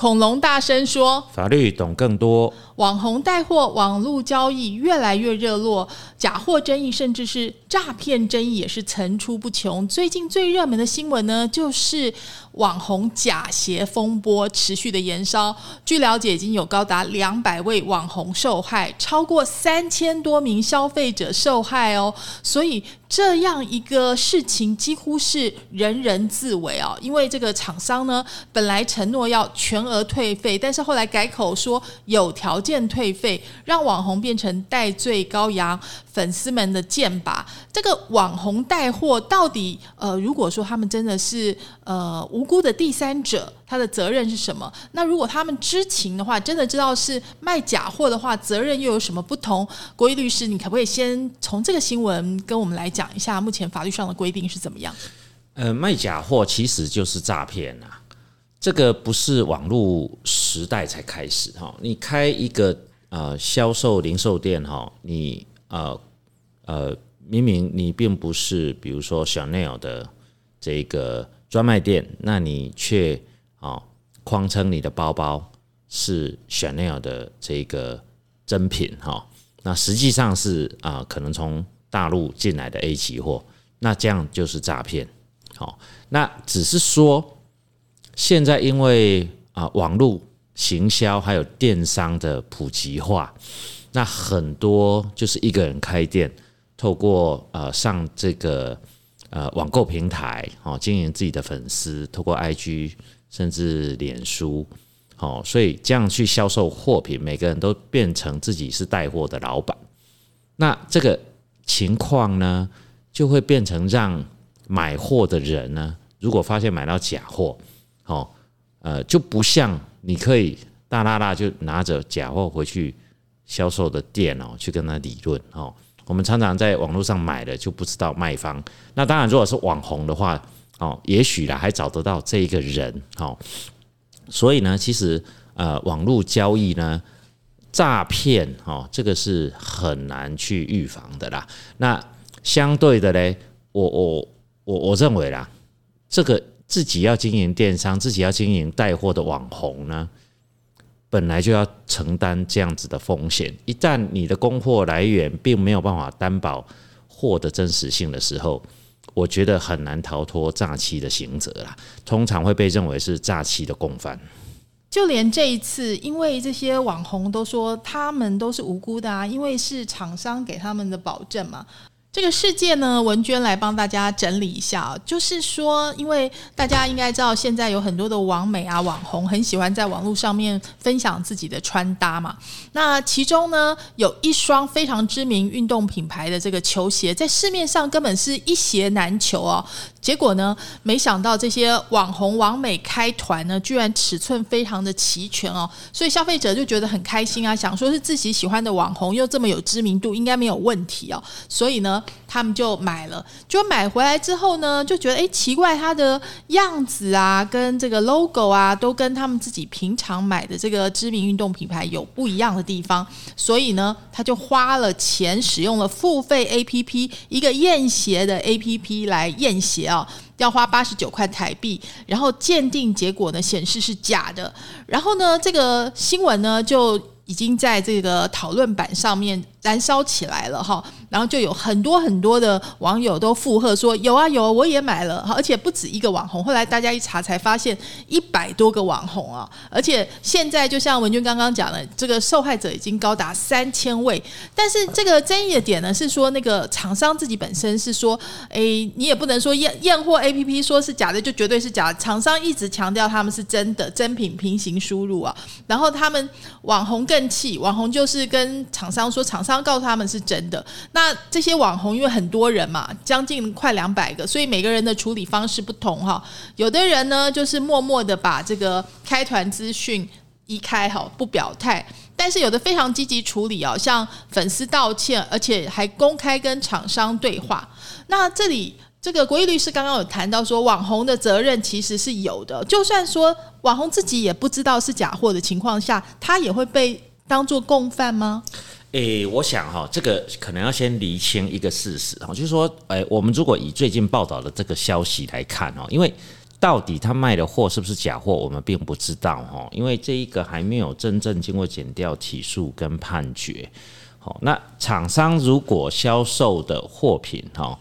恐龙大声说：“法律懂更多。”网红带货、网络交易越来越热络，假货争议甚至是诈骗争议也是层出不穷。最近最热门的新闻呢，就是网红假鞋风波持续的延烧。据了解，已经有高达两百位网红受害，超过三千多名消费者受害哦。所以这样一个事情几乎是人人自危哦。因为这个厂商呢，本来承诺要全额退费，但是后来改口说有条件。退费，让网红变成戴罪羔羊，粉丝们的剑拔。这个网红带货到底，呃，如果说他们真的是呃无辜的第三者，他的责任是什么？那如果他们知情的话，真的知道是卖假货的话，责任又有什么不同？国义律师，你可不可以先从这个新闻跟我们来讲一下，目前法律上的规定是怎么样？呃，卖假货其实就是诈骗啊。这个不是网络时代才开始哈，你开一个呃销售零售店哈，你呃呃明明你并不是比如说小 n e l 的这个专卖店，那你却啊谎称你的包包是 Chanel 的这个真品哈，那实际上是啊可能从大陆进来的 A 级货，那这样就是诈骗，好，那只是说。现在因为啊网络行销还有电商的普及化，那很多就是一个人开店，透过呃上这个呃网购平台哦经营自己的粉丝，透过 IG 甚至脸书哦，所以这样去销售货品，每个人都变成自己是带货的老板。那这个情况呢，就会变成让买货的人呢，如果发现买到假货。哦，呃，就不像你可以大大大就拿着假货回去销售的店哦，去跟他理论哦。我们常常在网络上买的就不知道卖方。那当然，如果是网红的话，哦，也许啦还找得到这一个人哦。所以呢，其实呃，网络交易呢，诈骗哦，这个是很难去预防的啦。那相对的嘞，我我我我认为啦，这个。自己要经营电商，自己要经营带货的网红呢，本来就要承担这样子的风险。一旦你的供货来源并没有办法担保货的真实性的时候，我觉得很难逃脱诈欺的刑责啦。通常会被认为是诈欺的共犯。就连这一次，因为这些网红都说他们都是无辜的啊，因为是厂商给他们的保证嘛。这个世界呢，文娟来帮大家整理一下，就是说，因为大家应该知道，现在有很多的网美啊、网红很喜欢在网络上面分享自己的穿搭嘛。那其中呢，有一双非常知名运动品牌的这个球鞋，在市面上根本是一鞋难求哦。结果呢，没想到这些网红网美开团呢，居然尺寸非常的齐全哦，所以消费者就觉得很开心啊，想说是自己喜欢的网红又这么有知名度，应该没有问题哦，所以呢。他们就买了，就买回来之后呢，就觉得哎奇怪，它的样子啊，跟这个 logo 啊，都跟他们自己平常买的这个知名运动品牌有不一样的地方，所以呢，他就花了钱，使用了付费 A P P 一个验鞋的 A P P 来验鞋啊，要花八十九块台币，然后鉴定结果呢显示是假的，然后呢，这个新闻呢就已经在这个讨论版上面。燃烧起来了哈，然后就有很多很多的网友都附和说有啊有啊，我也买了，而且不止一个网红。后来大家一查才发现一百多个网红啊，而且现在就像文君刚刚讲的，这个受害者已经高达三千位。但是这个争议的点呢，是说那个厂商自己本身是说，哎，你也不能说验验货 A P P 说是假的就绝对是假的，厂商一直强调他们是真的真品平行输入啊。然后他们网红更气，网红就是跟厂商说厂商。刚告诉他们是真的，那这些网红因为很多人嘛，将近快两百个，所以每个人的处理方式不同哈。有的人呢，就是默默的把这个开团资讯。移开哈，不表态。但是有的非常积极处理哦，向粉丝道歉，而且还公开跟厂商对话。那这里这个国义律师刚刚有谈到说，网红的责任其实是有的，就算说网红自己也不知道是假货的情况下，他也会被当做共犯吗？诶，我想哈，这个可能要先厘清一个事实哈，就是说，诶，我们如果以最近报道的这个消息来看哦，因为到底他卖的货是不是假货，我们并不知道哈，因为这一个还没有真正经过检调起诉跟判决。好，那厂商如果销售的货品哈，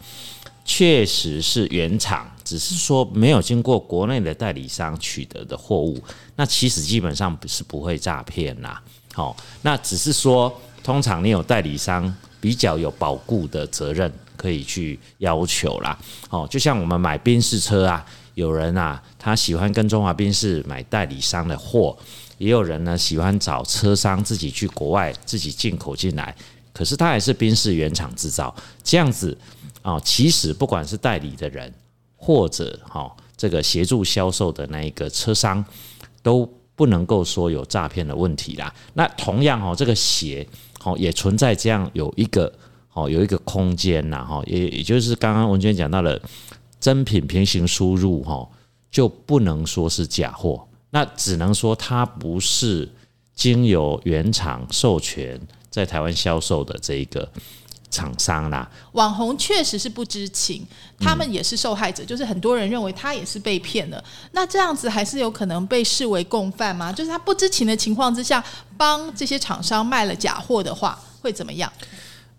确实是原厂，只是说没有经过国内的代理商取得的货物，那其实基本上不是不会诈骗啦。好，那只是说。通常你有代理商比较有保固的责任，可以去要求啦。哦，就像我们买宾士车啊，有人啊，他喜欢跟中华宾士买代理商的货，也有人呢喜欢找车商自己去国外自己进口进来，可是他还是宾士原厂制造，这样子啊，其实不管是代理的人或者哈这个协助销售的那一个车商，都不能够说有诈骗的问题啦。那同样哦，这个鞋。好，也存在这样有一个好有一个空间呐，哈，也也就是刚刚文娟讲到了真品平行输入，哈，就不能说是假货，那只能说它不是经由原厂授权在台湾销售的这一个厂商啦。网红确实是不知情，他们也是受害者，就是很多人认为他也是被骗了。那这样子还是有可能被视为共犯吗？就是他不知情的情况之下。帮这些厂商卖了假货的话，会怎么样？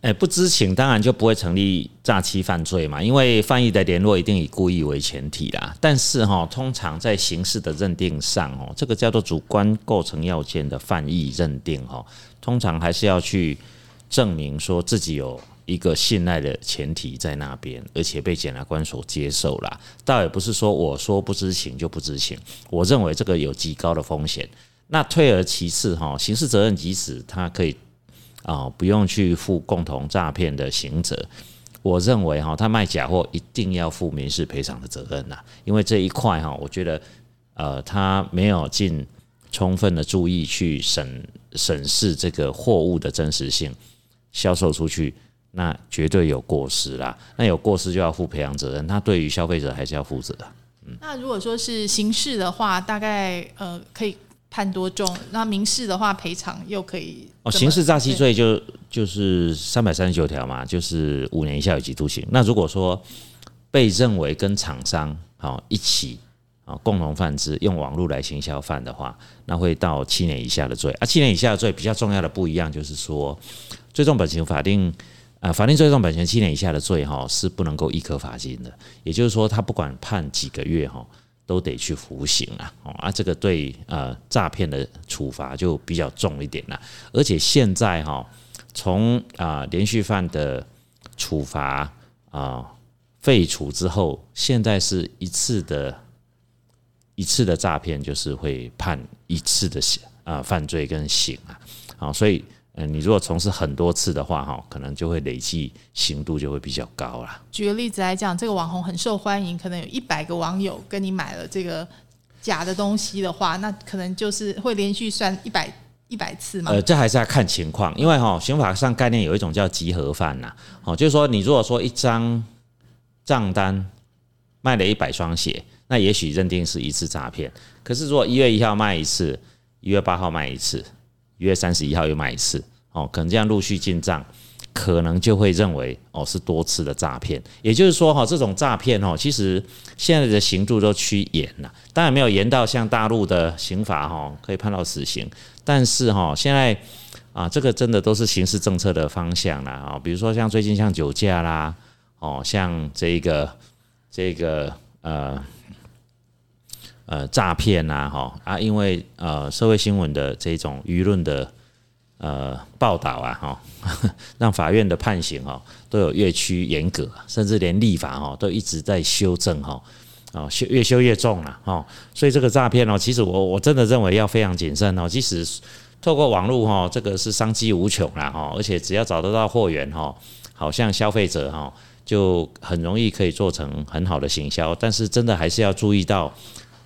哎，不知情当然就不会成立诈欺犯罪嘛，因为犯意的联络一定以故意为前提啦。但是哈，通常在刑事的认定上哦，这个叫做主观构成要件的犯意认定哈，通常还是要去证明说自己有一个信赖的前提在那边，而且被检察官所接受了。倒也不是说我说不知情就不知情，我认为这个有极高的风险。那退而其次，哈，刑事责任即使他可以啊，不用去负共同诈骗的刑责，我认为哈，他卖假货一定要负民事赔偿的责任呐，因为这一块哈，我觉得呃，他没有尽充分的注意去审审视这个货物的真实性，销售出去，那绝对有过失啦，那有过失就要负赔偿责任，他对于消费者还是要负责。嗯，那如果说是刑事的话，大概呃可以。判多重？那民事的话赔偿又可以？哦，刑事诈欺罪就就是三百三十九条嘛，就是五年以下有期徒刑。那如果说被认为跟厂商好一起啊共同犯之，用网络来行销犯的话，那会到七年以下的罪。啊，七年以下的罪比较重要的不一样，就是说最重本刑法定啊法定最重本刑七年以下的罪哈是不能够一颗罚金的，也就是说他不管判几个月哈。都得去服刑啊！哦啊，这个对呃诈骗的处罚就比较重一点了。而且现在哈，从啊连续犯的处罚啊废除之后，现在是一次的一次的诈骗，就是会判一次的刑啊犯罪跟刑啊。好，所以。嗯，你如果从事很多次的话，哈，可能就会累计刑度就会比较高啦。举个例子来讲，这个网红很受欢迎，可能有一百个网友跟你买了这个假的东西的话，那可能就是会连续算一百一百次嘛。呃，这还是要看情况，因为哈，刑法上概念有一种叫集合犯呐，哦，就是说你如果说一张账单卖了一百双鞋，那也许认定是一次诈骗。可是如果一月一号卖一次，一月八号卖一次。一月三十一号又买一次，哦，可能这样陆续进账，可能就会认为哦是多次的诈骗。也就是说，哈，这种诈骗哦，其实现在的刑度都趋严了，当然没有严到像大陆的刑法哈可以判到死刑，但是哈现在啊，这个真的都是刑事政策的方向啦啊，比如说像最近像酒驾啦，哦，像这个这个呃。呃，诈骗呐，哈啊，因为呃，社会新闻的这种舆论的呃报道啊，哈，让法院的判刑哈都有越趋严格，甚至连立法哈都一直在修正哈，啊修越修越重了哈，所以这个诈骗哦，其实我我真的认为要非常谨慎哦，即使透过网络哈，这个是商机无穷啦哈，而且只要找得到货源哈，好像消费者哈就很容易可以做成很好的行销，但是真的还是要注意到。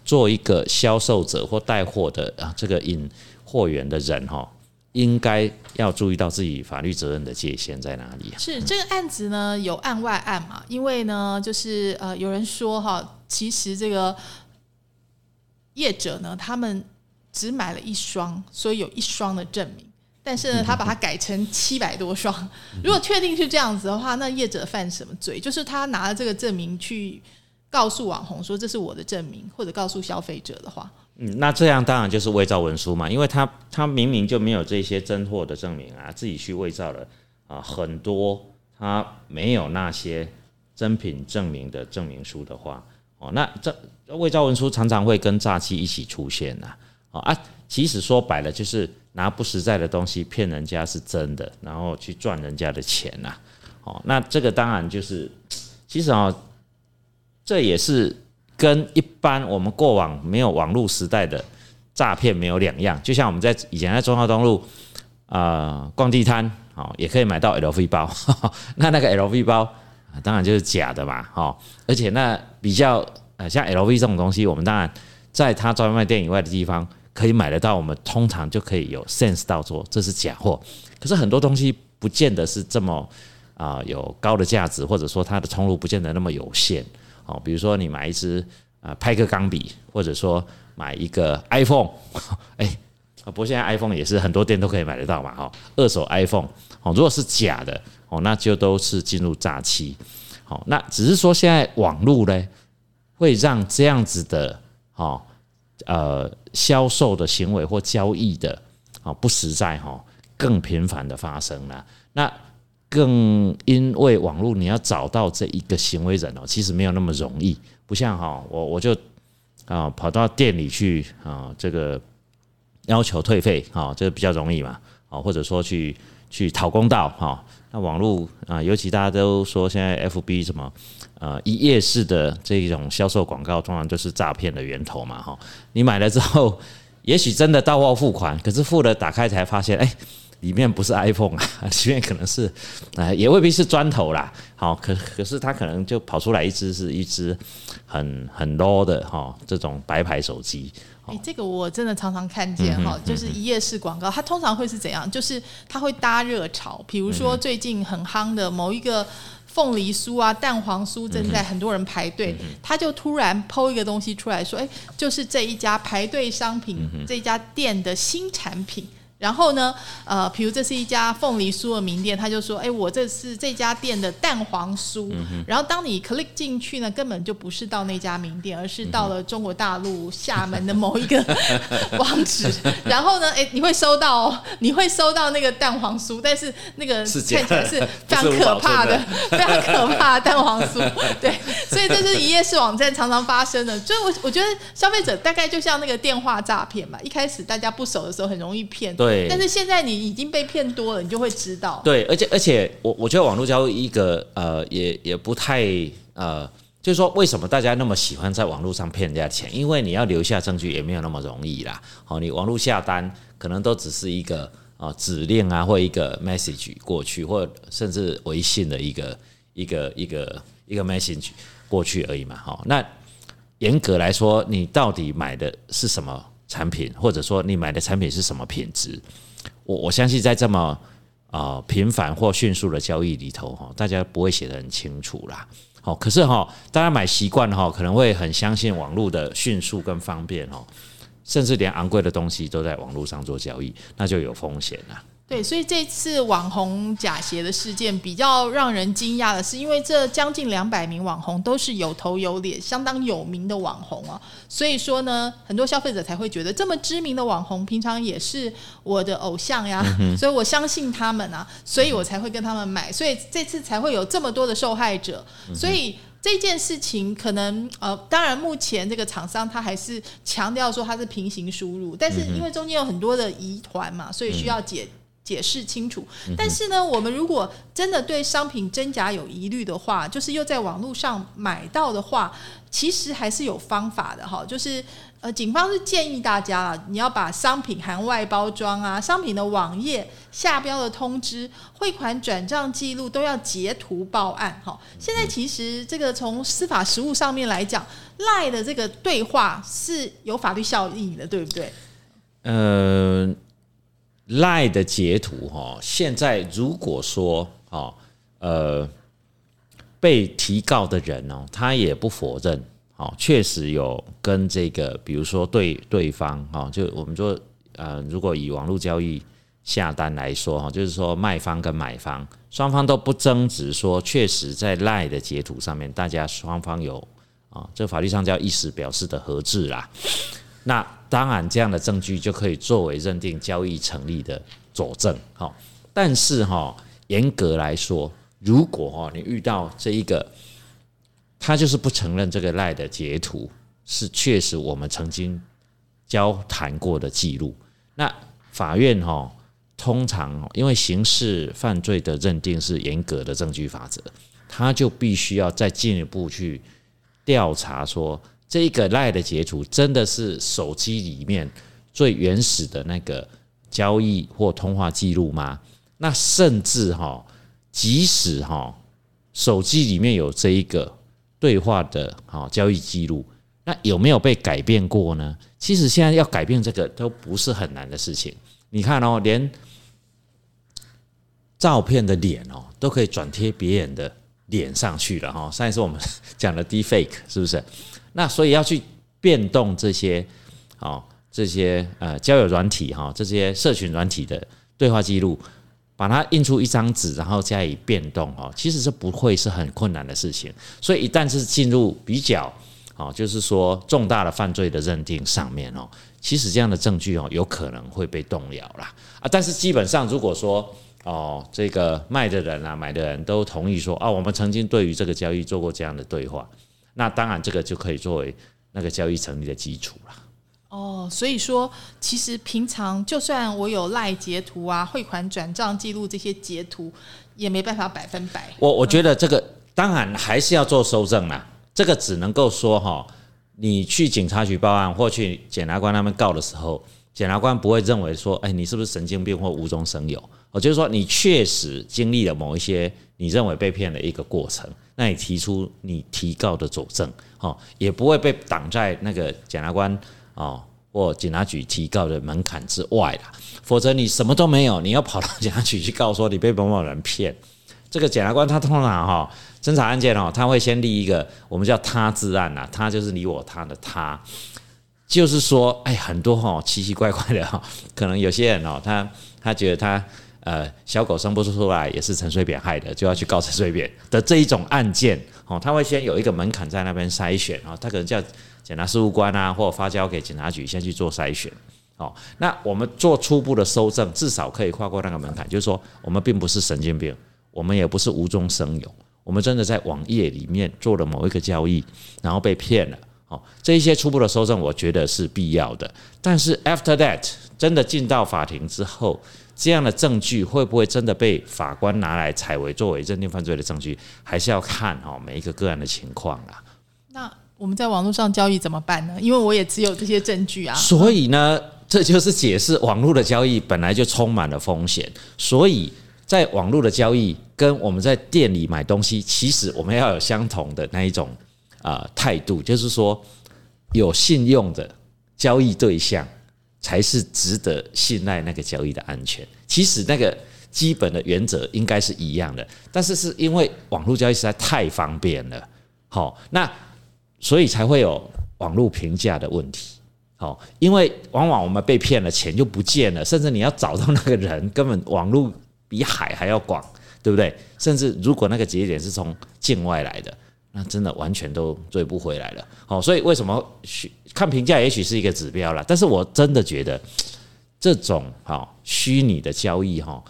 做一个销售者或带货的啊，这个引货源的人哈，应该要注意到自己法律责任的界限在哪里。是这个案子呢，有案外案嘛？因为呢，就是呃，有人说哈，其实这个业者呢，他们只买了一双，所以有一双的证明。但是呢，他把它改成七百多双。如果确定是这样子的话，那业者犯什么罪？就是他拿了这个证明去告诉网红说这是我的证明，或者告诉消费者的话，嗯，那这样当然就是伪造文书嘛，因为他他明明就没有这些真货的证明啊，自己去伪造了啊很多他没有那些真品证明的证明书的话，哦，那这伪造文书常常会跟诈欺一起出现呐，哦啊，其实说白了就是拿不实在的东西骗人家是真的，然后去赚人家的钱呐，哦，那这个当然就是其实啊。这也是跟一般我们过往没有网络时代的诈骗没有两样，就像我们在以前在中华东路啊逛地摊，哦，也可以买到 LV 包，那那个 LV 包当然就是假的嘛，哈，而且那比较呃像 LV 这种东西，我们当然在它专卖店以外的地方可以买得到，我们通常就可以有 sense 到说这是假货，可是很多东西不见得是这么啊有高的价值，或者说它的通路不见得那么有限。哦，比如说你买一支啊派克钢笔，或者说买一个 iPhone，哎，不过现在 iPhone 也是很多店都可以买得到嘛，哈，二手 iPhone，哦，如果是假的，哦，那就都是进入诈欺，好，那只是说现在网络呢，会让这样子的，哦，呃，销售的行为或交易的，哦，不实在哈，更频繁的发生了，那。更因为网络，你要找到这一个行为人哦，其实没有那么容易，不像哈，我我就啊跑到店里去啊，这个要求退费啊，这个比较容易嘛，啊或者说去去讨公道哈。那网络啊，尤其大家都说现在 FB 什么呃一夜式的这种销售广告，通常就是诈骗的源头嘛哈。你买了之后，也许真的到货付款，可是付了打开才发现，哎。里面不是 iPhone 啊，里面可能是，啊，也未必是砖头啦。好，可可是它可能就跑出来一只是一只很很 low 的哈，这种白牌手机。哎，这个我真的常常看见哈，就是一页式广告，它通常会是怎样？就是它会搭热潮，比如说最近很夯的某一个凤梨酥啊、蛋黄酥，正在很多人排队，他就突然抛一个东西出来说，哎，就是这一家排队商品，这家店的新产品。然后呢，呃，比如这是一家凤梨酥的名店，他就说：“哎，我这是这家店的蛋黄酥。”然后当你 click 进去呢，根本就不是到那家名店，而是到了中国大陆厦门的某一个 网址。然后呢，哎，你会收到，你会收到那个蛋黄酥，但是那个看起来是非常可怕的、非常可怕的蛋黄酥。对，所以这是一页式网站常常发生的。所以，我我觉得消费者大概就像那个电话诈骗嘛，一开始大家不熟的时候很容易骗。对。但是现在你已经被骗多了，你就会知道。对，而且而且我我觉得网络交易一个呃也也不太呃，就是说为什么大家那么喜欢在网络上骗人家钱？因为你要留下证据也没有那么容易啦。好，你网络下单可能都只是一个啊指令啊，或一个 message 过去，或甚至微信的一个一个一个一个 message 过去而已嘛。好，那严格来说，你到底买的是什么？产品，或者说你买的产品是什么品质？我我相信在这么啊频繁或迅速的交易里头，哈，大家不会写得很清楚啦。好，可是哈，大家买习惯哈，可能会很相信网络的迅速跟方便哦，甚至连昂贵的东西都在网络上做交易，那就有风险了。对，所以这次网红假鞋的事件比较让人惊讶的是，因为这将近两百名网红都是有头有脸、相当有名的网红啊，所以说呢，很多消费者才会觉得这么知名的网红，平常也是我的偶像呀，所以我相信他们啊，所以我才会跟他们买，所以这次才会有这么多的受害者。所以这件事情可能呃，当然目前这个厂商他还是强调说它是平行输入，但是因为中间有很多的疑团嘛，所以需要解。解释清楚，但是呢，我们如果真的对商品真假有疑虑的话，就是又在网络上买到的话，其实还是有方法的哈。就是呃，警方是建议大家啊，你要把商品含外包装啊、商品的网页下标的通知、汇款转账记录都要截图报案哈。现在其实这个从司法实务上面来讲，赖的这个对话是有法律效应的，对不对？呃。赖的截图哈，现在如果说哦，呃，被提告的人哦，他也不否认，哦，确实有跟这个，比如说对对方哈，就我们说呃，如果以网络交易下单来说哈，就是说卖方跟买方双方都不争执，说确实在赖的截图上面，大家双方有啊，这法律上叫意思表示的合致啦。那当然，这样的证据就可以作为认定交易成立的佐证。好，但是哈，严格来说，如果哈你遇到这一个，他就是不承认这个赖的截图是确实我们曾经交谈过的记录，那法院哈通常因为刑事犯罪的认定是严格的证据法则，他就必须要再进一步去调查说。这个赖的截图真的是手机里面最原始的那个交易或通话记录吗？那甚至哈，即使哈手机里面有这一个对话的哈交易记录，那有没有被改变过呢？其实现在要改变这个都不是很难的事情。你看哦，连照片的脸哦都可以转贴别人的脸上去了哈。上一次我们讲的 deepfake 是不是？那所以要去变动这些，哦，这些呃交友软体哈，这些社群软体的对话记录，把它印出一张纸，然后加以变动哦，其实是不会是很困难的事情。所以一旦是进入比较，哦，就是说重大的犯罪的认定上面哦，其实这样的证据哦，有可能会被动摇啦啊。但是基本上如果说哦，这个卖的人啊、买的人都同意说啊，我们曾经对于这个交易做过这样的对话。那当然，这个就可以作为那个交易成立的基础了。哦，所以说，其实平常就算我有赖截图啊、汇款转账记录这些截图，也没办法百分百。我我觉得这个当然还是要做收证啦。这个只能够说哈，你去警察局报案或去检察官那边告的时候，检察官不会认为说，哎，你是不是神经病或无中生有？我就是说，你确实经历了某一些你认为被骗的一个过程。那你提出你提告的佐证，哦，也不会被挡在那个检察官哦或警察局提告的门槛之外啦。否则你什么都没有，你要跑到检察局去告说你被某某人骗，这个检察官他通常哈侦查案件哦，他会先立一个我们叫他字案呐，他就是你我他的他，就是说哎很多哈奇奇怪怪的哈，可能有些人哦他他觉得他。呃，小狗生不出来也是陈水扁害的，就要去告陈水扁。的这一种案件，哦，他会先有一个门槛在那边筛选，哦，他可能叫检察事务官啊，或发交给警察局先去做筛选，哦，那我们做初步的收证，至少可以跨过那个门槛，就是说我们并不是神经病，我们也不是无中生有，我们真的在网页里面做了某一个交易，然后被骗了，哦，这一些初步的收证，我觉得是必要的，但是 after that 真的进到法庭之后。这样的证据会不会真的被法官拿来采为作为认定犯罪的证据，还是要看哈每一个个案的情况啦。那我们在网络上交易怎么办呢？因为我也只有这些证据啊。所以呢，这就是解释网络的交易本来就充满了风险。所以在网络的交易跟我们在店里买东西，其实我们要有相同的那一种啊态度，就是说有信用的交易对象。才是值得信赖那个交易的安全。其实那个基本的原则应该是一样的，但是是因为网络交易实在太方便了，好，那所以才会有网络评价的问题。好，因为往往我们被骗了，钱就不见了，甚至你要找到那个人，根本网络比海还要广，对不对？甚至如果那个节点是从境外来的。那真的完全都追不回来了，好，所以为什么虚看评价也许是一个指标了，但是我真的觉得这种哈虚拟的交易哈，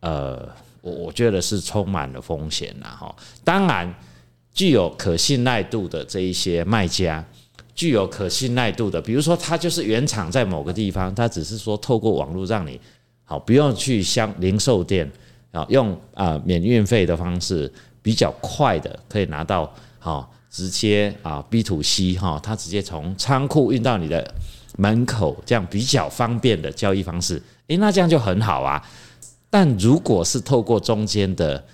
呃，我我觉得是充满了风险呐哈。当然，具有可信赖度的这一些卖家，具有可信赖度的，比如说他就是原厂在某个地方，他只是说透过网络让你好不用去相零售店啊，用啊免运费的方式。比较快的可以拿到，哈，直接啊 B to C 哈，它直接从仓库运到你的门口，这样比较方便的交易方式，诶，那这样就很好啊。但如果是透过中间的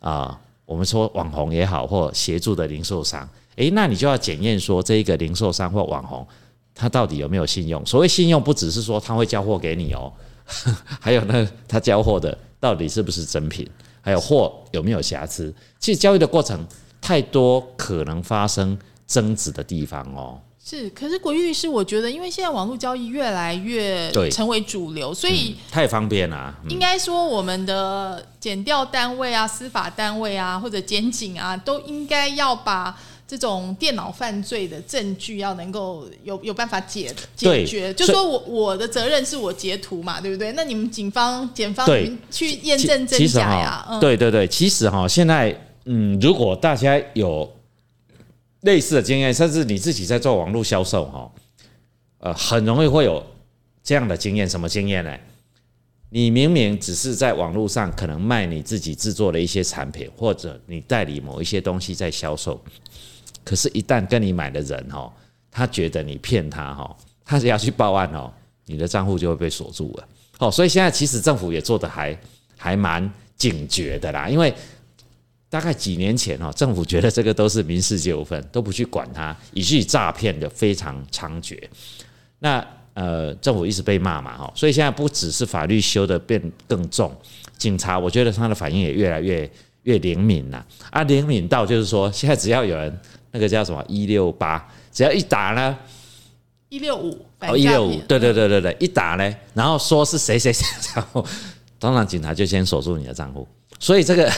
啊，我们说网红也好，或协助的零售商，诶，那你就要检验说这一个零售商或网红他到底有没有信用。所谓信用，不只是说他会交货给你哦，还有呢，他交货的到底是不是真品，还有货有没有瑕疵。其实交易的过程太多可能发生争执的地方哦。是，可是国玉律师，我觉得因为现在网络交易越来越成为主流，所以太方便了、嗯应该说我们的检调单位啊、司法单位啊或者检警啊，都应该要把这种电脑犯罪的证据要能够有有办法解解决。就说我我的责任是我截图嘛，对不对？那你们警方、检方去验证真假呀？嗯，对对对，其实哈，现在嗯，如果大家有类似的经验，甚至你自己在做网络销售哈，呃，很容易会有这样的经验。什么经验呢？你明明只是在网络上可能卖你自己制作的一些产品，或者你代理某一些东西在销售，可是，一旦跟你买的人哈，他觉得你骗他哈，他只要去报案哦，你的账户就会被锁住了。哦，所以现在其实政府也做的还还蛮警觉的啦，因为大概几年前哦，政府觉得这个都是民事纠纷，都不去管它，以至于诈骗的非常猖獗。那呃，政府一直被骂嘛，哈，所以现在不只是法律修的变更重，警察我觉得他的反应也越来越越灵敏了啊，灵敏到就是说，现在只要有人那个叫什么一六八，只要一打呢，一六五哦，一六五，对对对对对，一打呢，然后说是谁谁谁，然后当然警察就先锁住你的账户。所以这个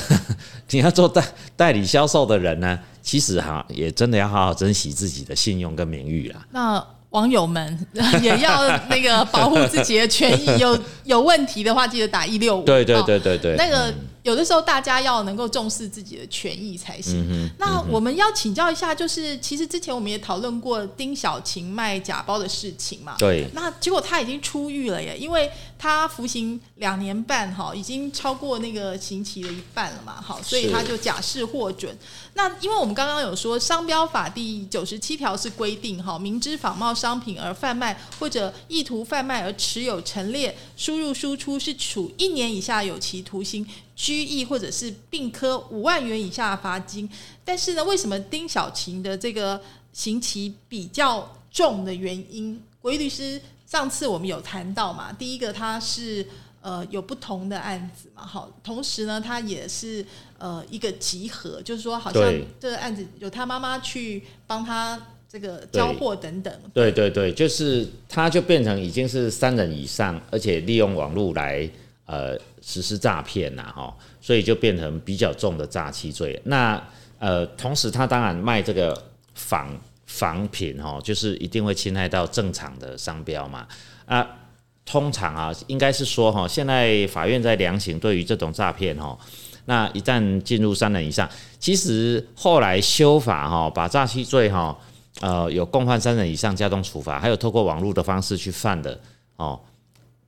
你要做代代理销售的人呢，其实哈也真的要好好珍惜自己的信用跟名誉啦。那网友们也要那个保护自己的权益，有有问题的话，记得打一六五。对对哦对对对，那个有的时候大家要能够重视自己的权益才嗯行。那我们要请教一下，就是其实之前我们也讨论过丁小琴卖假包的事情嘛。对那结果他已经出狱了耶，因为他服刑两年半哈，已经超过那个刑期的一半了嘛，好，所以他就假释获准。那因为我们刚刚有说，商标法第九十七条是规定哈，明知仿冒商品而贩卖，或者意图贩卖而持有陈列、输入、输出，是处一年以下有期徒刑、拘役或者是并科五万元以下罚金。但是呢，为什么丁小琴的这个刑期比较重的原因？国义律师上次我们有谈到嘛，第一个他是呃有不同的案子嘛，好，同时呢，他也是呃一个集合，就是说好像这个案子有他妈妈去帮他这个交货等等，对对对，就是他就变成已经是三人以上，而且利用网络来呃实施诈骗呐，哈，所以就变成比较重的诈欺罪。那呃，同时他当然卖这个仿仿品哦，就是一定会侵害到正常的商标嘛啊。通常啊，应该是说哈，现在法院在量刑对于这种诈骗哈，那一旦进入三人以上，其实后来修法哈，把诈欺罪哈。呃，有共犯三人以上加重处罚，还有透过网络的方式去犯的哦，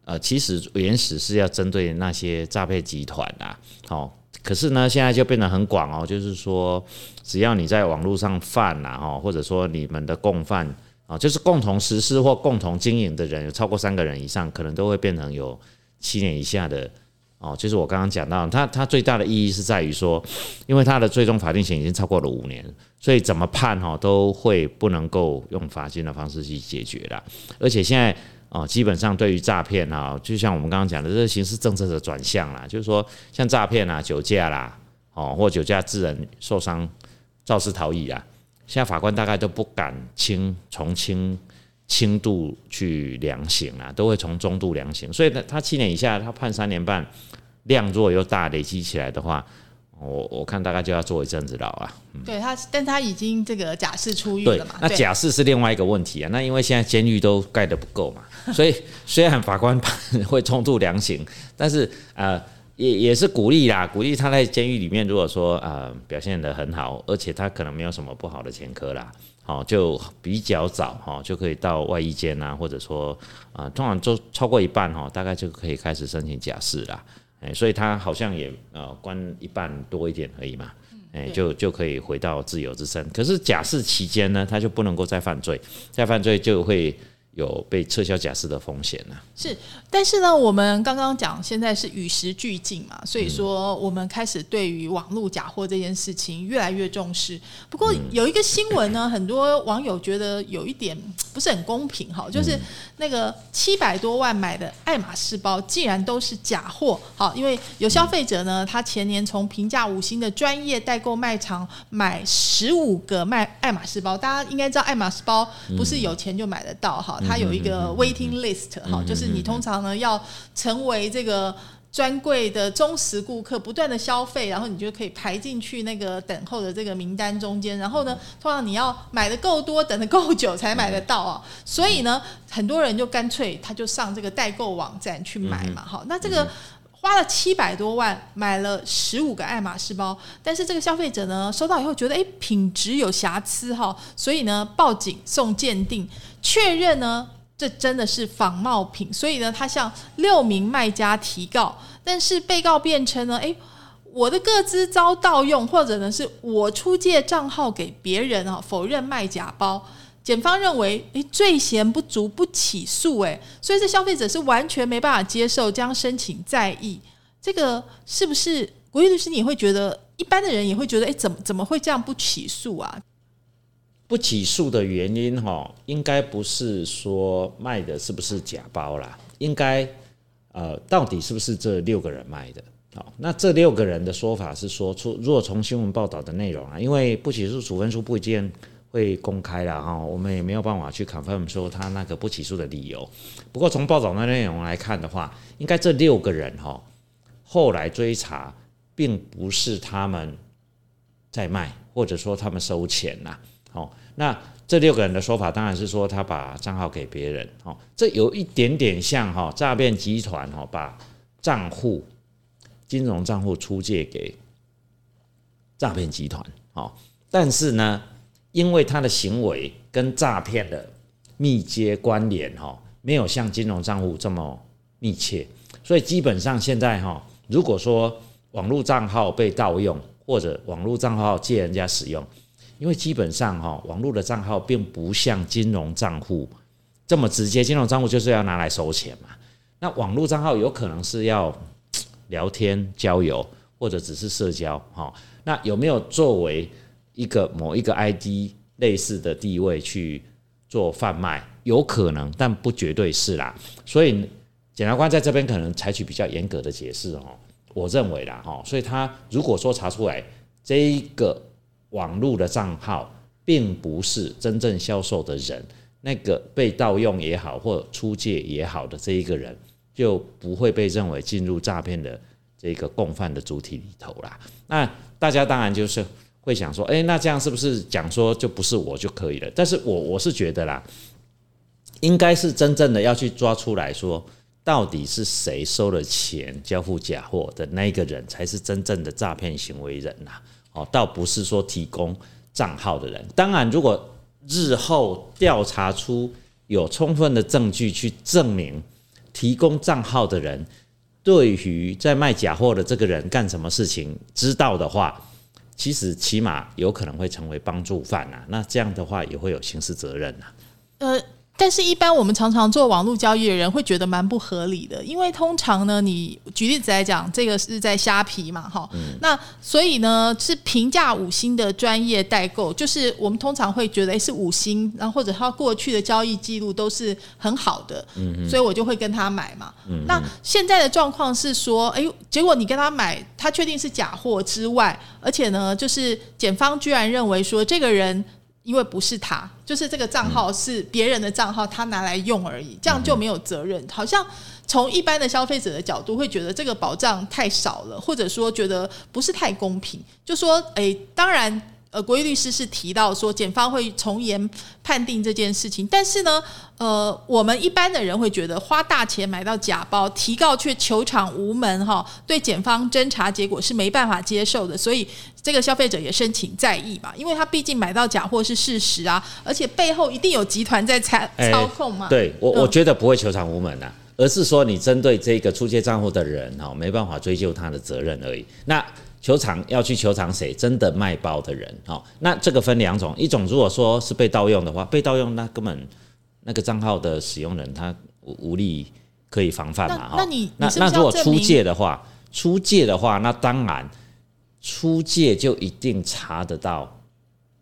呃，其实原始是要针对那些诈骗集团啊，哦，可是呢，现在就变得很广哦，就是说，只要你在网络上犯呐，哦，或者说你们的共犯啊，就是共同实施或共同经营的人有超过三个人以上，可能都会变成有七年以下的。哦，就是我刚刚讲到，它它最大的意义是在于说，因为它的最终法定刑已经超过了五年，所以怎么判哈都会不能够用罚金的方式去解决啦。而且现在哦，基本上对于诈骗啊，就像我们刚刚讲的，这个刑事政策的转向啦，就是说像诈骗啊、酒驾啦，哦或酒驾致人受伤、肇事逃逸啊，现在法官大概都不敢轻从轻。轻度去量刑啊，都会从中度量刑，所以呢，他七年以下，他判三年半，量若又大，累积起来的话，我我看大概就要坐一阵子牢啊。对他，但他已经这个假释出狱了嘛，，那假释是另外一个问题啊。那因为现在监狱都盖得不够嘛，所以 虽然法官 会冲突量刑，但是呃也也是鼓励啦，鼓励他在监狱里面，如果说呃表现得很好，而且他可能没有什么不好的前科啦。好，就比较早哈，就可以到外衣间啊，或者说啊、呃，通常都超过一半哈，大概就可以开始申请假释啦。哎，所以他好像也呃关一半多一点而已嘛，哎，就就可以回到自由之身。可是假释期间呢，他就不能够再犯罪，再犯罪就会有被撤销假释的风险呢。是，但是呢，我们刚刚讲现在是与时俱进嘛，所以说我们开始对于网络假货这件事情越来越重视。不过有一个新闻呢，很多网友觉得有一点 不是很公平哈，就是那个七百多万买的爱马仕包，竟然都是假货。好，因为有消费者呢，他前年从评价五星的专业代购卖场买十五个卖爱马仕包，大家应该知道爱马仕包不是有钱就买得到哈。它有一个 waiting list 哈，就是你通常呢要成为这个专柜的忠实顾客，不断的消费，然后你就可以排进去那个等候的这个名单中间。然后呢，通常你要买的够多，等的够久才买得到啊。所以呢，很多人就干脆他就上这个代购网站去买嘛。好，那这个花了七百多万买了十五个爱马仕包，但是这个消费者呢收到以后觉得哎品质有瑕疵哈，所以呢报警送鉴定。确认呢，这真的是仿冒品，所以呢，他向六名卖家提告，但是被告辩称呢，诶，我的个资遭盗用，或者呢是我出借账号给别人啊，否认卖假包。检方认为，诶，罪嫌不足不起诉，诶，所以这消费者是完全没办法接受，将申请再议。这个是不是国义律师？你会觉得一般的人也会觉得，诶，怎么怎么会这样不起诉啊？不起诉的原因，哈，应该不是说卖的是不是假包啦，应该，呃，到底是不是这六个人卖的？好，那这六个人的说法是说出，如果从新闻报道的内容啊，因为不起诉处分书不一定会公开了哈，我们也没有办法去 confirm 说他那个不起诉的理由。不过从报道的内容来看的话，应该这六个人哈，后来追查，并不是他们在卖，或者说他们收钱呐。哦，那这六个人的说法当然是说他把账号给别人，哦，这有一点点像哈诈骗集团哈把账户、金融账户出借给诈骗集团，哦，但是呢，因为他的行为跟诈骗的密接关联哈，没有像金融账户这么密切，所以基本上现在哈，如果说网络账号被盗用或者网络账号借人家使用。因为基本上哈，网络的账号并不像金融账户这么直接，金融账户就是要拿来收钱嘛。那网络账号有可能是要聊天、交友或者只是社交哈。那有没有作为一个某一个 ID 类似的地位去做贩卖？有可能，但不绝对是啦。所以检察官在这边可能采取比较严格的解释哦。我认为啦哈，所以他如果说查出来这一个。网络的账号并不是真正销售的人，那个被盗用也好，或出借也好的这一个人，就不会被认为进入诈骗的这个共犯的主体里头啦。那大家当然就是会想说，哎，那这样是不是讲说就不是我就可以了？但是我我是觉得啦，应该是真正的要去抓出来说，到底是谁收了钱交付假货的那个人，才是真正的诈骗行为人呐。哦，倒不是说提供账号的人。当然，如果日后调查出有充分的证据去证明提供账号的人对于在卖假货的这个人干什么事情知道的话，其实起码有可能会成为帮助犯啊。那这样的话也会有刑事责任啊。但是，一般我们常常做网络交易的人会觉得蛮不合理的，因为通常呢，你举例子来讲，这个是在虾皮嘛，哈，那所以呢是评价五星的专业代购，就是我们通常会觉得是五星，然后或者他过去的交易记录都是很好的，嗯所以我就会跟他买嘛。那现在的状况是说，哎，结果你跟他买，他确定是假货之外，而且呢，就是检方居然认为说这个人。因为不是他，就是这个账号是别人的账号，他拿来用而已，这样就没有责任。好像从一般的消费者的角度，会觉得这个保障太少了，或者说觉得不是太公平。就说，诶，当然。呃，国义律师是提到说，检方会从严判定这件事情，但是呢，呃，我们一般的人会觉得花大钱买到假包，提告却求偿无门，哈，对检方侦查结果是没办法接受的，所以这个消费者也申请在意嘛，因为他毕竟买到假货是事实啊，而且背后一定有集团在操操控嘛。对我，我觉得不会求偿无门啊，而是说你针对这个出借账户的人，哈，没办法追究他的责任而已。那球场要去球场谁真的卖包的人哦？那这个分两种，一种如果说是被盗用的话，被盗用那根本那个账号的使用人他无无力可以防范嘛？哈，那那你那那如果出借的话，出借的话，那当然出借就一定查得到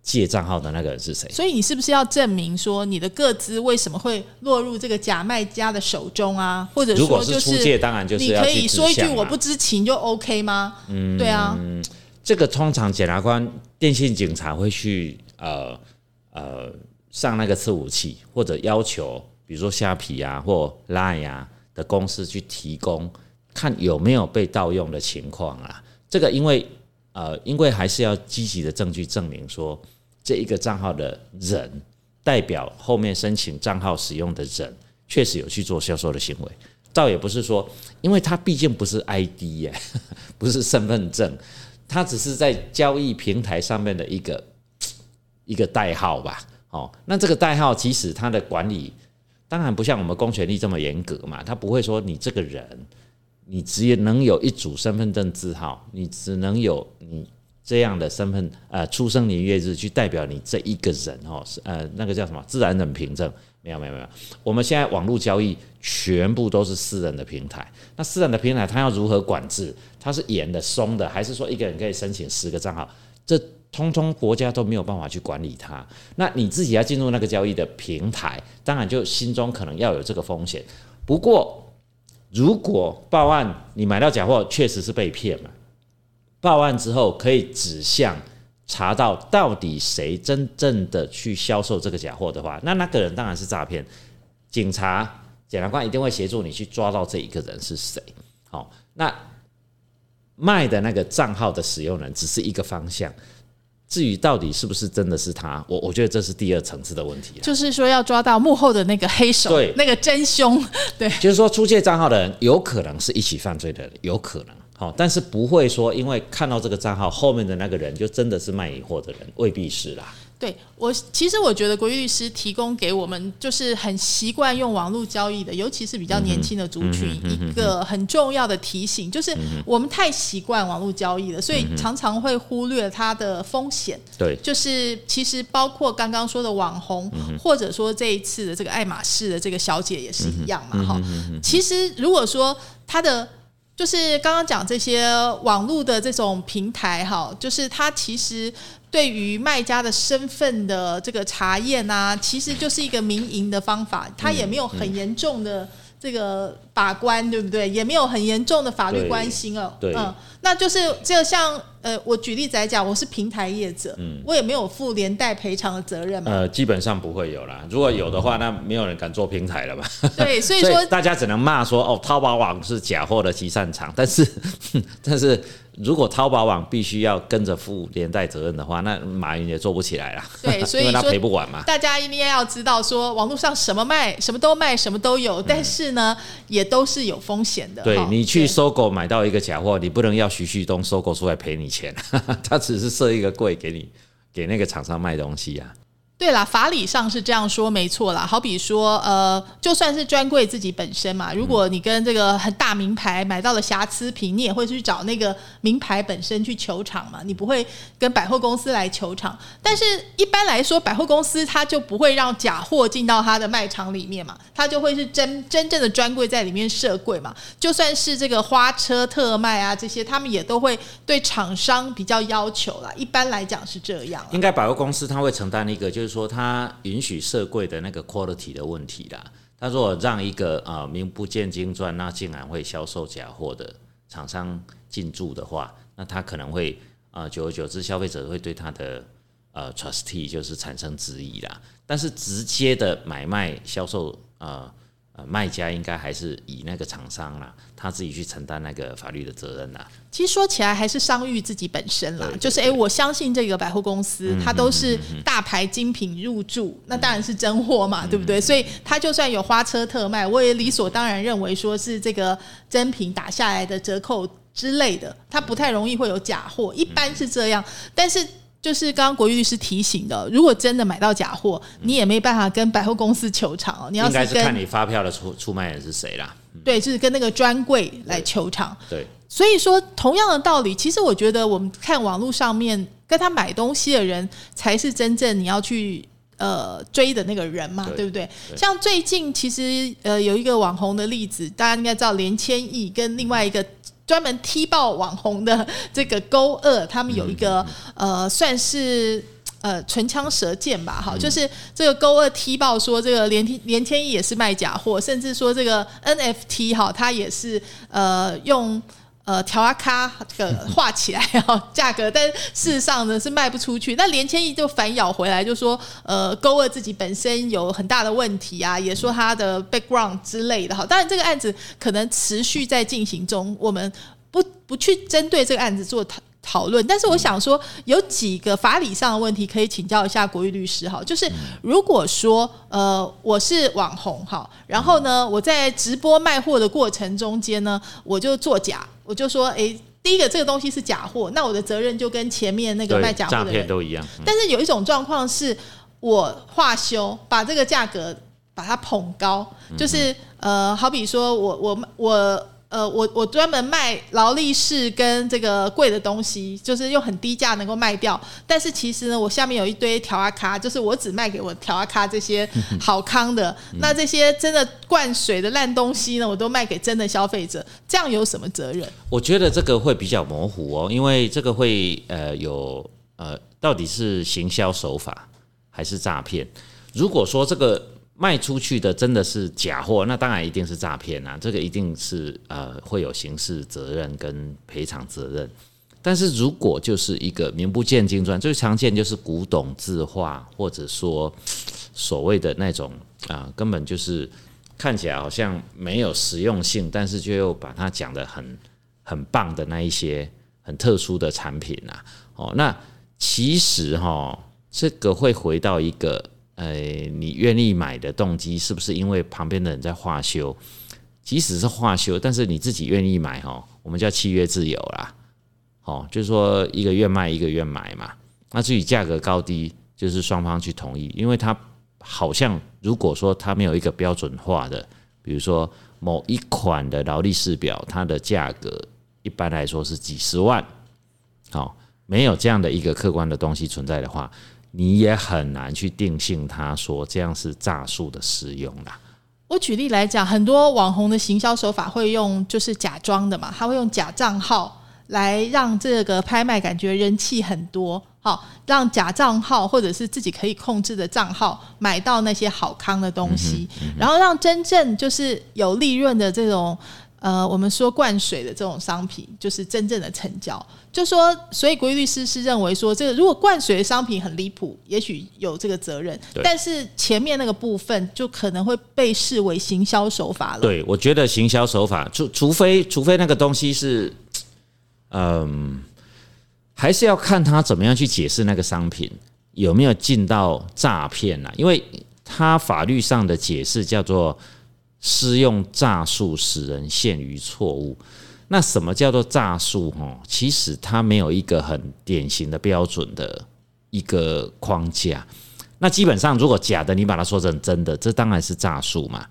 借账号的那个人是谁。所以你是不是要证明说你的个资为什么会落入这个假卖家的手中啊？或者如果说就是出借，当然就是你可以说一句我不知情就 OK 吗？嗯，对啊，这个通常检察官、电信警察会去呃呃上那个伺服器，或者要求，比如说虾皮啊或 Line 啊的公司去提供，看有没有被盗用的情况啊。这个因为呃，因为还是要积极的证据证明说这一个账号的人代表后面申请账号使用的人确实有去做销售的行为，倒也不是说，因为他毕竟不是 ID，不是身份证，它只是在交易平台上面的一个一个代号吧。哦，那这个代号其实它的管理当然不像我们公权力这么严格嘛，他不会说你这个人你只能有一组身份证字号，你只能有你这样的身份呃出生年月日去代表你这一个人哦，是呃那个叫什么自然人凭证。没有没有没有，我们现在网络交易全部都是私人的平台。那私人的平台，它要如何管制？它是严的、松的，还是说一个人可以申请十个账号？这通通国家都没有办法去管理它。那你自己要进入那个交易的平台，当然就心中可能要有这个风险。不过，如果报案你买到假货，确实是被骗嘛？报案之后可以指向。查到到底谁真正的去销售这个假货的话，那那个人当然是诈骗。警察、检察官一定会协助你去抓到这一个人是谁。好，那卖的那个账号的使用人只是一个方向，至于到底是不是真的是他，我我觉得这是第二层次的问题。就是说要抓到幕后的那个黑手，对那个真凶，对，就是说出借账号的人有可能是一起犯罪的人，有可能。好，但是不会说，因为看到这个账号后面的那个人就真的是卖你货的人，未必是啦。对我，其实我觉得国玉律师提供给我们，就是很习惯用网络交易的，尤其是比较年轻的族群，一个很重要的提醒，就是我们太习惯网络交易了，所以常常会忽略它的风险。对，就是其实包括刚刚说的网红，或者说这一次的这个爱马仕的这个小姐也是一样嘛，哈。其实如果说她的就是刚刚讲这些网络的这种平台，哈，就是它其实对于卖家的身份的这个查验啊，其实就是一个民营的方法，它也没有很严重的这个把关，对不对？也没有很严重的法律关心哦。对，嗯，那就是就像呃，我举例子来讲，我是平台业者，嗯我也没有负连带赔偿的责任嘛。呃，基本上不会有啦。如果有的话，那没有人敢做平台了吧？对，所以说大家只能骂说哦，淘宝网是假货的集散场。但是，但是如果淘宝网必须要跟着负连带责任的话，那马云也做不起来啦。对，所以他说赔不完嘛。大家一定要知道，说网络上什么卖，什么都卖，什么都有，但是呢，也都是有风险的。哈对你去对搜狗买到一个假货，你不能要徐旭东搜狗出来赔你钱，他只是设一个柜给你，给那个厂商卖东西啊。对啦，法理上是这样说，没错啦。好比说，呃，就算是专柜自己本身嘛，如果你跟这个很大名牌买到了瑕疵品，你也会去找那个名牌本身去求偿嘛，你不会跟百货公司来求偿。但是一般来说，百货公司它就不会让假货进到它的卖场里面嘛，它就会是真真正的专柜在里面设柜嘛。就算是这个花车特卖啊这些，他们也都会对厂商比较要求啦。一般来讲是这样。应该百货公司它会承担一个，就是说它允许设柜的那个 quality 的问题啦。他如果让一个呃名不见经传，那竟然会销售假货的厂商进驻的话，那他可能会呃久而久之，消费者会对他的呃 trustee 就是产生质疑啦。但是直接的买卖销售呃。呃，卖家应该还是以那个厂商啦，他自己去承担那个法律的责任啦。其实说起来还是商誉自己本身啦就是诶，我相信这个百货公司，它都是大牌精品入驻，那当然是真货嘛，对不对？所以它就算有花车特卖，我也理所当然认为说是这个真品打下来的折扣之类的，它不太容易会有假货，一般是这样。但是就是刚刚国玉律师提醒的，如果真的买到假货，你也没办法跟百货公司求偿哦，你要应该是看跟你发票的出出卖人是谁啦。对，就是跟那个专柜来求偿。对，所以说，同样的道理，其实我觉得我们看网络上面跟他买东西的人，才是真正你要去呃追的那个人嘛，对对不对？对像最近其实呃有一个网红的例子，大家应该知道连千亿跟另外一个。专门踢爆网红的这个勾二，他们有一个、呃，算是呃唇枪舌剑吧，哈，就是这个勾二踢爆说这个连连千亿也是卖假货，甚至说这个 NFT 哈，他也是呃用。呃，调啊咖这个画起来哈，价格，但事实上呢是卖不出去。那连千亿就反咬回来，就说呃，勾二自己本身有很大的问题啊，也说他的 background 之类的哈。当然，这个案子可能持续在进行中，我们不不去针对这个案子做讨讨论。但是我想说，有几个法理上的问题可以请教一下国玉律师哈。就是如果说呃我是网红哈，然后呢我在直播卖货的过程中间呢，我就作假，我就说诶。第一个，这个东西是假货，那我的责任就跟前面那个卖假货的人都一样。嗯但是有一种状况是，我化修把这个价格把它捧高，就是呃，好比说我我我呃我我专门卖劳力士跟这个贵的东西，就是用很低价能够卖掉。但是其实呢，我下面有一堆调阿咖，就是我只卖给我调阿咖这些 好康的，那这些真的灌水的烂东西呢，我都卖给真的消费者，这样有什么责任？我觉得这个会比较模糊哦，因为这个会呃有呃到底是行销手法还是诈骗？如果说这个卖出去的真的是假货，那当然一定是诈骗啊，这个一定是呃会有刑事责任跟赔偿责任。但是如果就是一个名不见经传，最常见就是古董字画，或者说所谓的那种啊、根本就是看起来好像没有实用性，但是却又把它讲的很很棒的那一些很特殊的产品啊，哦，那其实哈、这个会回到一个，呃，你愿意买的动机是不是因为旁边的人在化修？即使是化修，但是你自己愿意买哈，我们叫契约自由啦，哦，就是说一个愿卖一个愿买嘛。那至于价格高低，就是双方去同意，因为它好像如果说它没有一个标准化的，比如说某一款的劳力士表，它的价格一般来说是几十万，好、没有这样的一个客观的东西存在的话，你也很难去定性它说这样是诈术的使用啦。我举例来讲，很多网红的行销手法会用就是假装的嘛，他会用假账号来让这个拍卖感觉人气很多，好让假账号或者是自己可以控制的账号买到那些好康的东西，然后让真正就是有利润的这种。呃，我们说灌水的这种商品，就是真正的成交。就说，所以国义律师是认为说，这个如果灌水的商品很离谱，也许有这个责任，对但是前面那个部分就可能会被视为行销手法了。对，我觉得行销手法，除除非除非那个东西是，嗯，还是要看他怎么样去解释那个商品有没有进到诈骗啊，因为他法律上的解释叫做施用诈术使人陷于错误。那什么叫做诈术？哈，其实它没有一个很典型的标准的一个框架。那基本上，如果假的你把它说成真的，这当然是诈术嘛。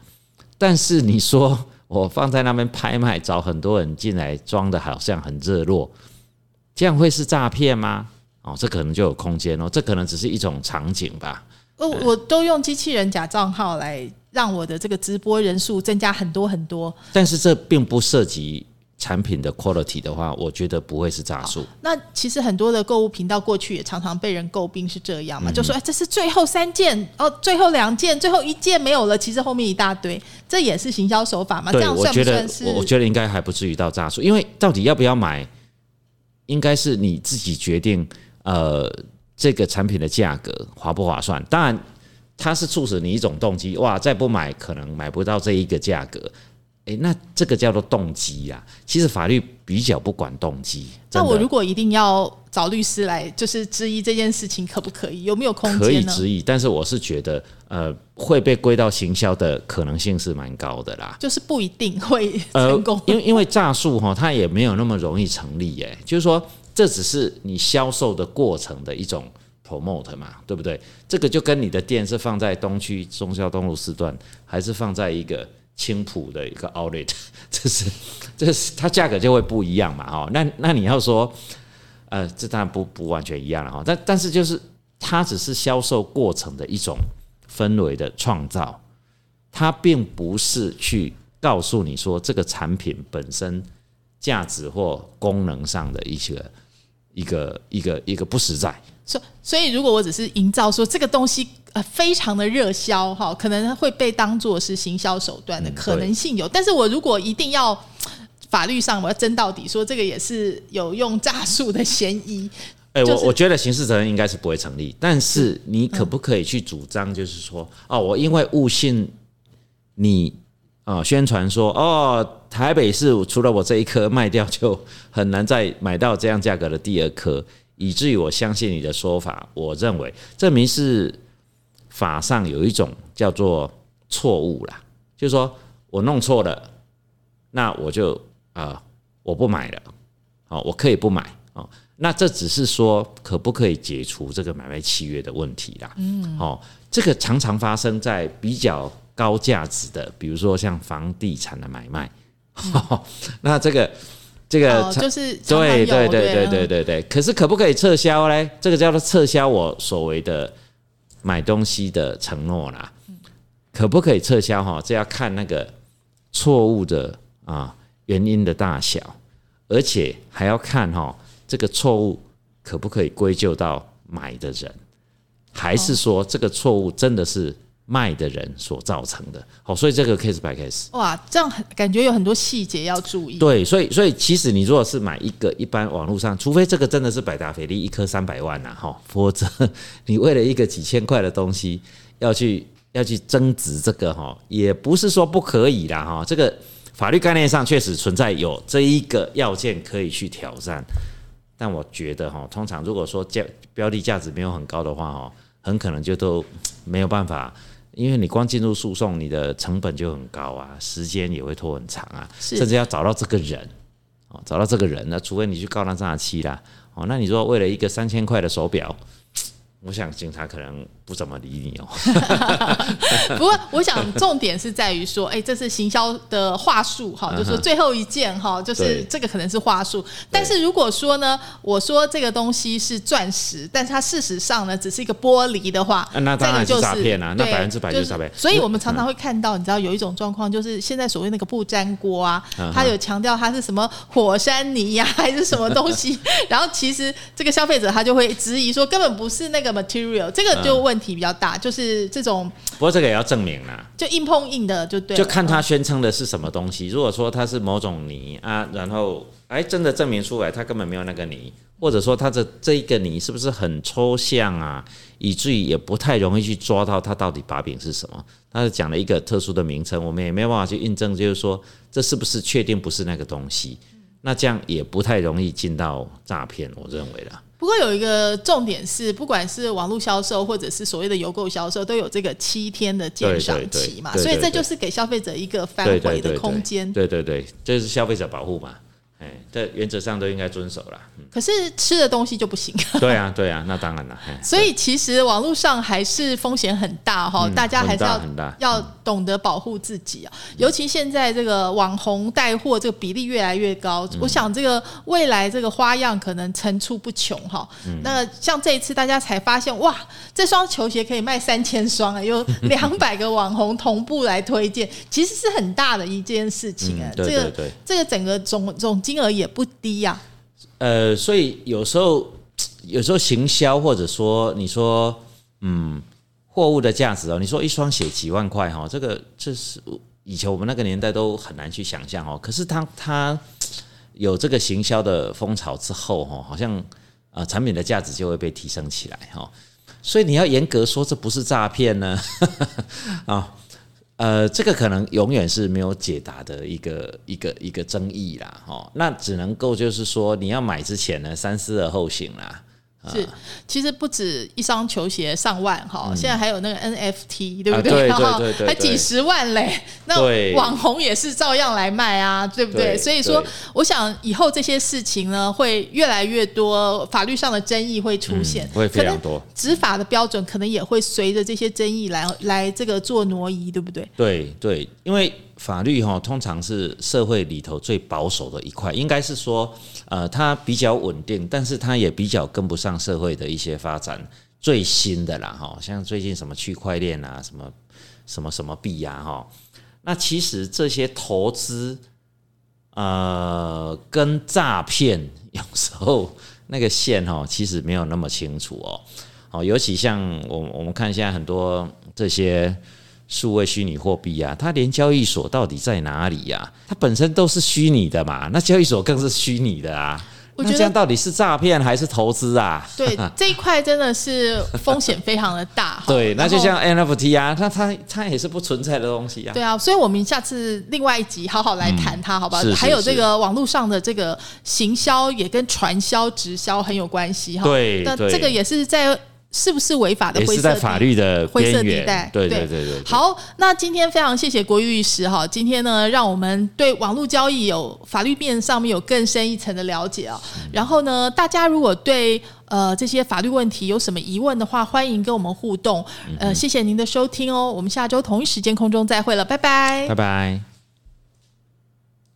但是你说我放在那边拍卖，找很多人进来装的好像很热络，这样会是诈骗吗？哦，这可能就有空间哦，这可能只是一种场景吧。呃，我都用机器人假账号来让我的这个直播人数增加很多很多。但是这并不涉及产品的 quality 的话，我觉得不会是诈术。那其实很多的购物频道过去也常常被人诟病是这样嘛，就说哎，这是最后三件哦，最后两件，最后一件没有了，其实后面一大堆，这也是行销手法嘛？这，样算我觉得不算是？我我觉得应该还不至于到诈术，因为到底要不要买，应该是你自己决定。呃，这个产品的价格划不划算？当然，它是促使你一种动机，哇，再不买可能买不到这一个价格。诶，那这个叫做动机呀、其实法律比较不管动机。那我如果一定要找律师来，就是质疑这件事情可不可以，有没有空可以？质疑，但是我是觉得，呃，会被归到行销的可能性是蛮高的啦。就是不一定会呃成功。，因为因为诈术哈，它也没有那么容易成立耶。就是说，这只是你销售的过程的一种 promote 嘛，对不对？这个就跟你的店是放在东区中孝东路四段，还是放在一个青浦的一个 outlet，这是这是它价格就会不一样嘛，哈。那那你要说，呃，这当然不不完全一样了哈，但但是就是它只是销售过程的一种氛围的创造，它并不是去告诉你说这个产品本身价值或功能上的一些一个一个一个不实在。所所以，如果我只是营造说这个东西呃非常的热销哈，可能会被当做是行销手段的可能性有。但是我如果一定要法律上我要争到底，说这个也是有用诈术的嫌疑。哎，我我觉得刑事责任应该是不会成立，但是你可不可以去主张，就是说，哦，我因为误信你啊，宣传说，哦，台北市除了我这一颗卖掉，就很难再买到这样价格的第二颗。以至于我相信你的说法，我认为证明是法上有一种叫做错误啦，就是说我弄错了，那我就啊我不买了，好，我可以不买哦。那这只是说可不可以解除这个买卖契约的问题啦？嗯，哦，这个常常发生在比较高价值的，比如说像房地产的买卖，那这个。这个就是对对对对对对对，可是可不可以撤销嘞？这个叫做撤销我所谓的买东西的承诺啦。可不可以撤销哈？这要看那个错误的啊原因的大小，而且还要看哈这个错误可不可以归咎到买的人，还是说这个错误真的是？卖的人所造成的，好，所以这个 case by case，哇，这样很感觉有很多细节要注意。对，所以所以其实你如果是买一个一般网络上，除非这个真的是百达翡丽一颗三百万呐，哈，否则你为了一个几千块的东西要去要去增值这个哈，也不是说不可以啦，哈，这个法律概念上确实存在有这一个要件可以去挑战，但我觉得哈，通常如果说价标的价值没有很高的话，哈，很可能就都没有办法。因为你光进入诉讼，你的成本就很高啊，时间也会拖很长啊，甚至要找到这个人，哦，找到这个人，那除非你去告他诈欺啦，哦，那你说为了一个三千块的手表。我想警察可能不怎么理你哦。不过，我想重点是在于说，哎，这是行销的话术哈，就说最后一件哈，就是这个可能是话术。但是如果说呢，我说这个东西是钻石，但是它事实上呢只是一个玻璃的话，那当然就是诈骗啊，那百分之百就是诈骗。所以我们常常会看到，你知道有一种状况，就是现在所谓那个不粘锅啊，它有强调它是什么火山泥呀，还是什么东西，然后其实这个消费者他就会质疑说，根本不是那个。Material 这个就问题比较大，就是这种。不过这个也要证明啦，就硬碰硬的就对。就看他宣称的是什么东西。如果说它是某种泥啊，然后哎真的证明出来它根本没有那个泥，或者说它的这一个泥是不是很抽象啊，以至于也不太容易去抓到它到底把柄是什么。他是讲了一个特殊的名称，我们也没有办法去印证，就是说这是不是确定不是那个东西？那这样也不太容易进到诈骗，我认为啦。不过有一个重点是，不管是网络销售或者是所谓的邮购销售，都有这个七天的鉴赏期嘛，所以这就是给消费者一个反悔的空间。对对对，这是消费者保护嘛。哎，这原则上都应该遵守了。可是吃的东西就不行。对啊，对啊，那当然了。所以其实网络上还是风险很大哈，大家还是要要懂得保护自己啊。尤其现在这个网红带货这个比例越来越高，我想这个未来这个花样可能层出不穷哈。那像这一次大家才发现，哇，这双球鞋可以卖三千双啊，有 两百个网红同步来推荐，其实是很大的一件事情啊。这个这个整个总总。金额也不低呀，呃，所以有时候 有时候行销或者说你说嗯货物的价值哦，你说一双鞋几万块哈，这个这是以前我们那个年代都很难去想象哦。可是它它有这个行销的风潮之后哈，好像啊产品的价值就会被提升起来哈。所以你要严格说这不是诈骗呢啊。呃，这个可能永远是没有解答的一个一个一个争议啦，哈，那只能够就是说你要买之前呢，三思而后行啦。是，其实不止一双球鞋上万哈，现在还有那个 NFT，对不对？对对对，还几十万嘞。那网红也是照样来卖啊，对不对？所以说，我想以后这些事情呢，会越来越多，法律上的争议会出现，会非常多。执法的标准可能也会随着这些争议来来这个做挪移，对不对？对对，因为。法律哈通常是社会里头最保守的一块，应该是说，呃，它比较稳定，但是它也比较跟不上社会的一些发展。最新的啦，哈，像最近什么区块链啊，什么什么什么币呀，哈，那其实这些投资，呃，跟诈骗有时候那个线哈，其实没有那么清楚哦，哦，尤其像我我们看现在很多这些数位虚拟货币啊，它连交易所到底在哪里呀？它本身都是虚拟的嘛，那交易所更是虚拟的啊。那这样到底是诈骗还是投资啊？对 这一块真的是风险非常的大。对，那就像 NFT 啊，它它它也是不存在的东西啊。对啊，所以我们下次另外一集好好来谈它，好吧？还有这个网络上的这个行销也跟传销、直销很有关系哈。对，那这个也是在。是不是违法的？也是在法律的灰色地带。对对对对。好，那今天非常谢谢国玉律师哈，今天呢，让我们对网络交易有法律面上面有更深一层的了解啊。然后呢，大家如果对呃这些法律问题有什么疑问的话，欢迎跟我们互动。呃，谢谢您的收听哦，我们下周同一时间空中再会了，拜拜，拜拜。